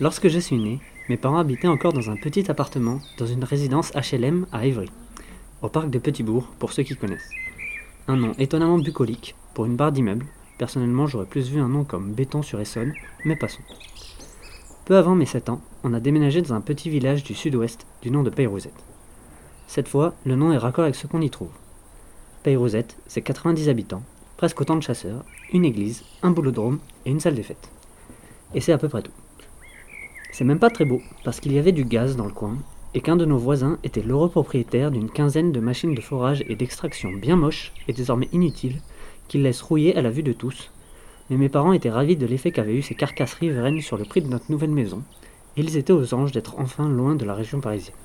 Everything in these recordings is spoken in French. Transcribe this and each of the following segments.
Lorsque je suis né, mes parents habitaient encore dans un petit appartement dans une résidence HLM à Évry, au parc de Petitbourg pour ceux qui connaissent. Un nom étonnamment bucolique pour une barre d'immeuble. Personnellement, j'aurais plus vu un nom comme Béton sur Essonne, mais passons. Peu avant mes 7 ans, on a déménagé dans un petit village du sud-ouest du nom de Peyrouzette. Cette fois, le nom est raccord avec ce qu'on y trouve. Peyrouzette, c'est 90 habitants, presque autant de chasseurs, une église, un boulodrome et une salle des fêtes. Et c'est à peu près tout. C'est même pas très beau, parce qu'il y avait du gaz dans le coin, et qu'un de nos voisins était l'heureux propriétaire d'une quinzaine de machines de forage et d'extraction bien moches et désormais inutiles, qu'il laisse rouiller à la vue de tous. Mais mes parents étaient ravis de l'effet qu'avaient eu ces carcasses riveraines sur le prix de notre nouvelle maison, et ils étaient aux anges d'être enfin loin de la région parisienne.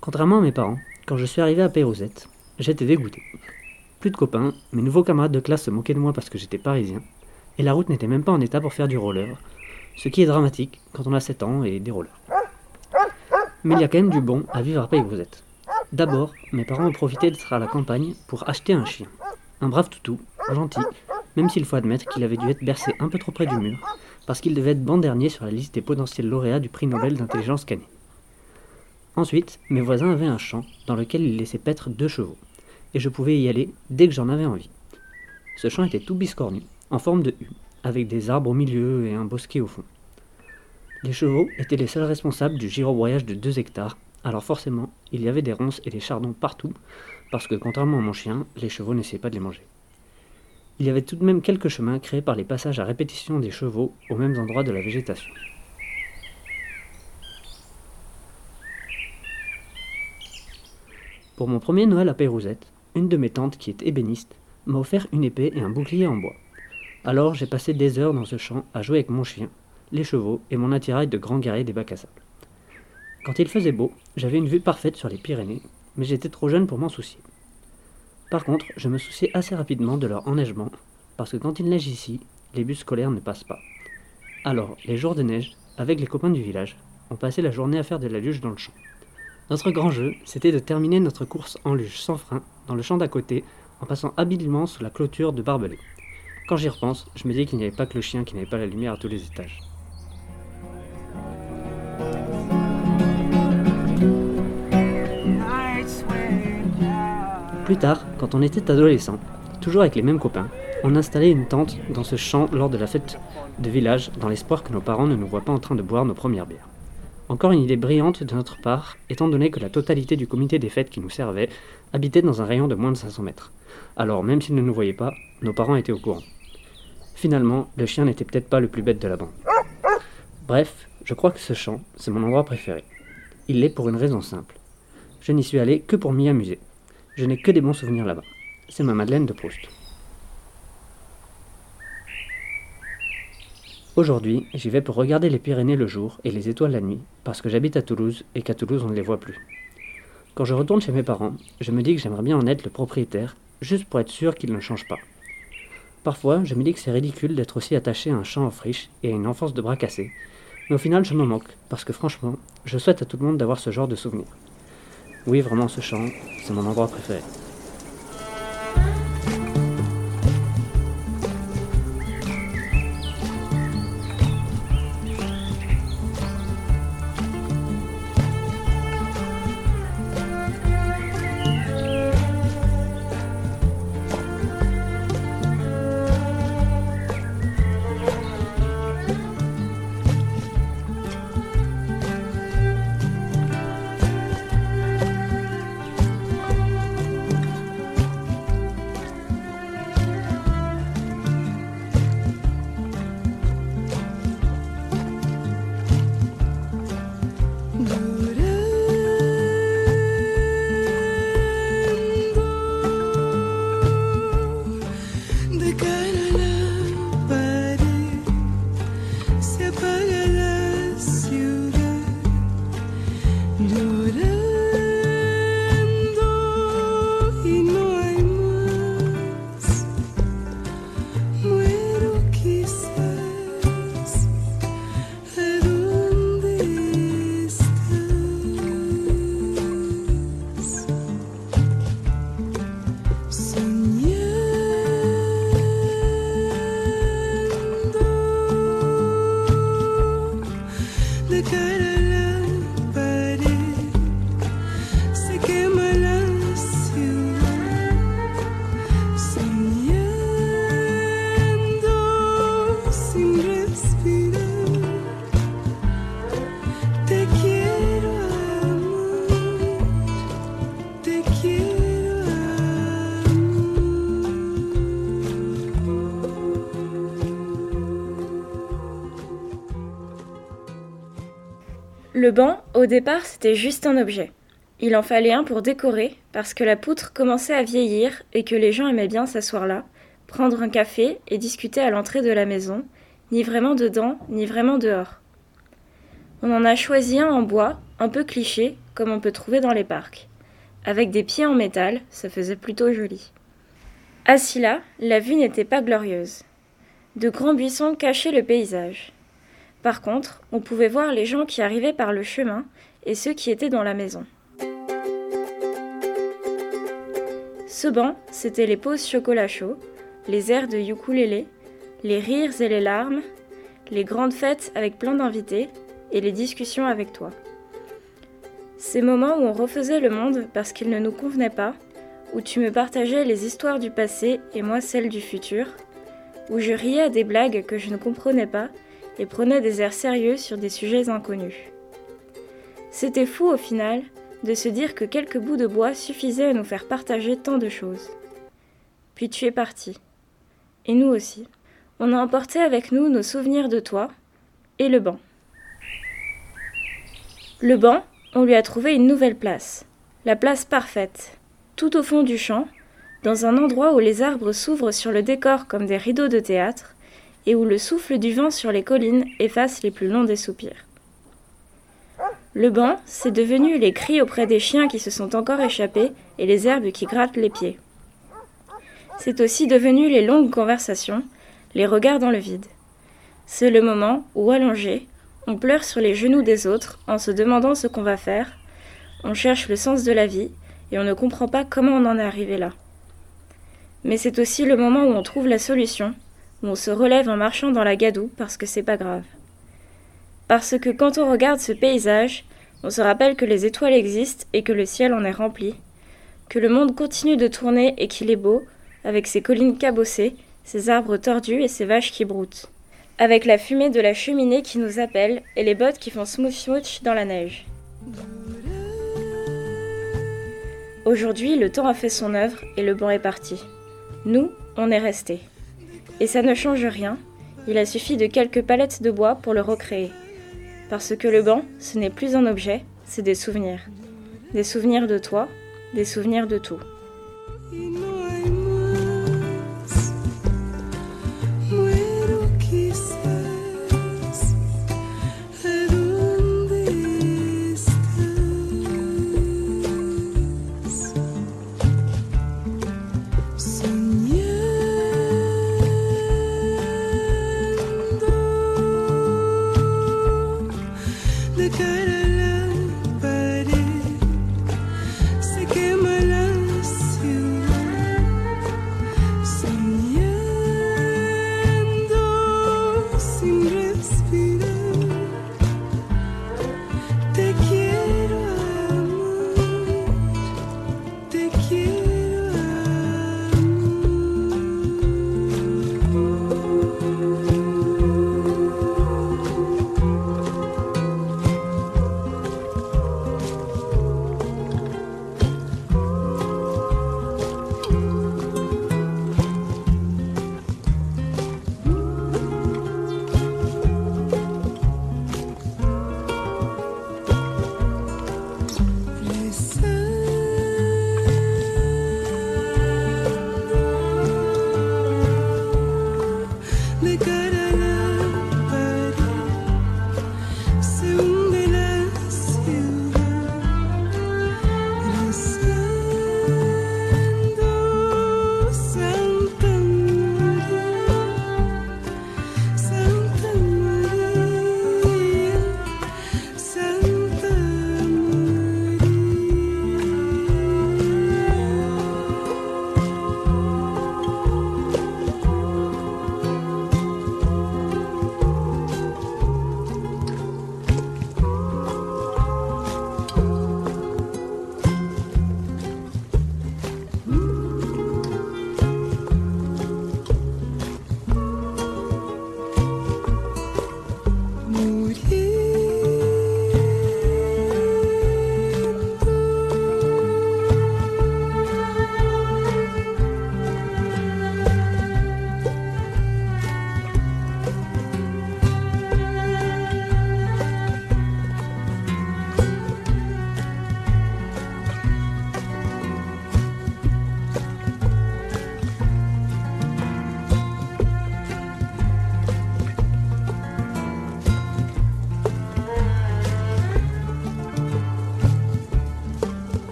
Contrairement à mes parents, quand je suis arrivé à Pérouzette, j'étais dégoûté. Plus de copains, mes nouveaux camarades de classe se moquaient de moi parce que j'étais parisien, et la route n'était même pas en état pour faire du roller, ce qui est dramatique quand on a 7 ans et des rollers. Mais il y a quand même du bon à vivre à Pérouzette. D'abord, mes parents ont profité d'être à la campagne pour acheter un chien. Un brave toutou, gentil, même s'il faut admettre qu'il avait dû être bercé un peu trop près du mur, parce qu'il devait être ban dernier sur la liste des potentiels lauréats du prix Nobel d'intelligence canée. Ensuite, mes voisins avaient un champ dans lequel ils laissaient paître deux chevaux, et je pouvais y aller dès que j'en avais envie. Ce champ était tout biscornu, en forme de U, avec des arbres au milieu et un bosquet au fond. Les chevaux étaient les seuls responsables du girobroyage de 2 hectares, alors forcément, il y avait des ronces et des chardons partout, parce que contrairement à mon chien, les chevaux n'essayaient pas de les manger. Il y avait tout de même quelques chemins créés par les passages à répétition des chevaux aux mêmes endroits de la végétation. Pour mon premier Noël à Pérouzette, une de mes tantes, qui est ébéniste, m'a offert une épée et un bouclier en bois. Alors j'ai passé des heures dans ce champ à jouer avec mon chien, les chevaux et mon attirail de grand guerrier des bacs à sable. Quand il faisait beau, j'avais une vue parfaite sur les Pyrénées, mais j'étais trop jeune pour m'en soucier. Par contre, je me souciais assez rapidement de leur enneigement, parce que quand il neige ici, les bus scolaires ne passent pas. Alors, les jours de neige, avec les copains du village, on passait la journée à faire de la luge dans le champ. Notre grand jeu, c'était de terminer notre course en luge sans frein, dans le champ d'à côté, en passant habilement sous la clôture de barbelés. Quand j'y repense, je me dis qu'il n'y avait pas que le chien qui n'avait pas la lumière à tous les étages. Plus tard, quand on était adolescent, toujours avec les mêmes copains, on installait une tente dans ce champ lors de la fête de village dans l'espoir que nos parents ne nous voient pas en train de boire nos premières bières. Encore une idée brillante de notre part, étant donné que la totalité du comité des fêtes qui nous servait habitait dans un rayon de moins de 500 mètres. Alors, même s'ils ne nous voyaient pas, nos parents étaient au courant. Finalement, le chien n'était peut-être pas le plus bête de la bande. Bref, je crois que ce champ, c'est mon endroit préféré. Il l'est pour une raison simple. Je n'y suis allé que pour m'y amuser. Je n'ai que des bons souvenirs là-bas. C'est ma Madeleine de Proust. Aujourd'hui, j'y vais pour regarder les Pyrénées le jour et les étoiles la nuit, parce que j'habite à Toulouse et qu'à Toulouse on ne les voit plus. Quand je retourne chez mes parents, je me dis que j'aimerais bien en être le propriétaire, juste pour être sûr qu'ils ne changent pas. Parfois, je me dis que c'est ridicule d'être aussi attaché à un champ en friche et à une enfance de bras cassés, mais au final je m'en moque, parce que franchement, je souhaite à tout le monde d'avoir ce genre de souvenirs. Oui, vraiment, ce champ, c'est mon endroit préféré. Le banc, au départ, c'était juste un objet. Il en fallait un pour décorer, parce que la poutre commençait à vieillir et que les gens aimaient bien s'asseoir là, prendre un café et discuter à l'entrée de la maison, ni vraiment dedans, ni vraiment dehors. On en a choisi un en bois, un peu cliché, comme on peut trouver dans les parcs. Avec des pieds en métal, ça faisait plutôt joli. Assis là, la vue n'était pas glorieuse. De grands buissons cachaient le paysage. Par contre, on pouvait voir les gens qui arrivaient par le chemin et ceux qui étaient dans la maison. Ce banc, c'était les pauses chocolat chaud, les airs de ukulélé, les rires et les larmes, les grandes fêtes avec plein d'invités et les discussions avec toi. Ces moments où on refaisait le monde parce qu'il ne nous convenait pas, où tu me partageais les histoires du passé et moi celles du futur, où je riais à des blagues que je ne comprenais pas et prenait des airs sérieux sur des sujets inconnus. C'était fou au final de se dire que quelques bouts de bois suffisaient à nous faire partager tant de choses. Puis tu es parti. Et nous aussi. On a emporté avec nous nos souvenirs de toi et le banc. Le banc, on lui a trouvé une nouvelle place. La place parfaite. Tout au fond du champ, dans un endroit où les arbres s'ouvrent sur le décor comme des rideaux de théâtre, et où le souffle du vent sur les collines efface les plus longs des soupirs. Le banc, c'est devenu les cris auprès des chiens qui se sont encore échappés et les herbes qui grattent les pieds. C'est aussi devenu les longues conversations, les regards dans le vide. C'est le moment où, allongé, on pleure sur les genoux des autres en se demandant ce qu'on va faire, on cherche le sens de la vie et on ne comprend pas comment on en est arrivé là. Mais c'est aussi le moment où on trouve la solution on se relève en marchant dans la gadoue parce que c'est pas grave. Parce que quand on regarde ce paysage, on se rappelle que les étoiles existent et que le ciel en est rempli, que le monde continue de tourner et qu'il est beau, avec ses collines cabossées, ses arbres tordus et ses vaches qui broutent, avec la fumée de la cheminée qui nous appelle et les bottes qui font smooth smooch dans la neige. Aujourd'hui, le temps a fait son œuvre et le banc est parti. Nous, on est restés. Et ça ne change rien, il a suffi de quelques palettes de bois pour le recréer. Parce que le banc, ce n'est plus un objet, c'est des souvenirs. Des souvenirs de toi, des souvenirs de tout.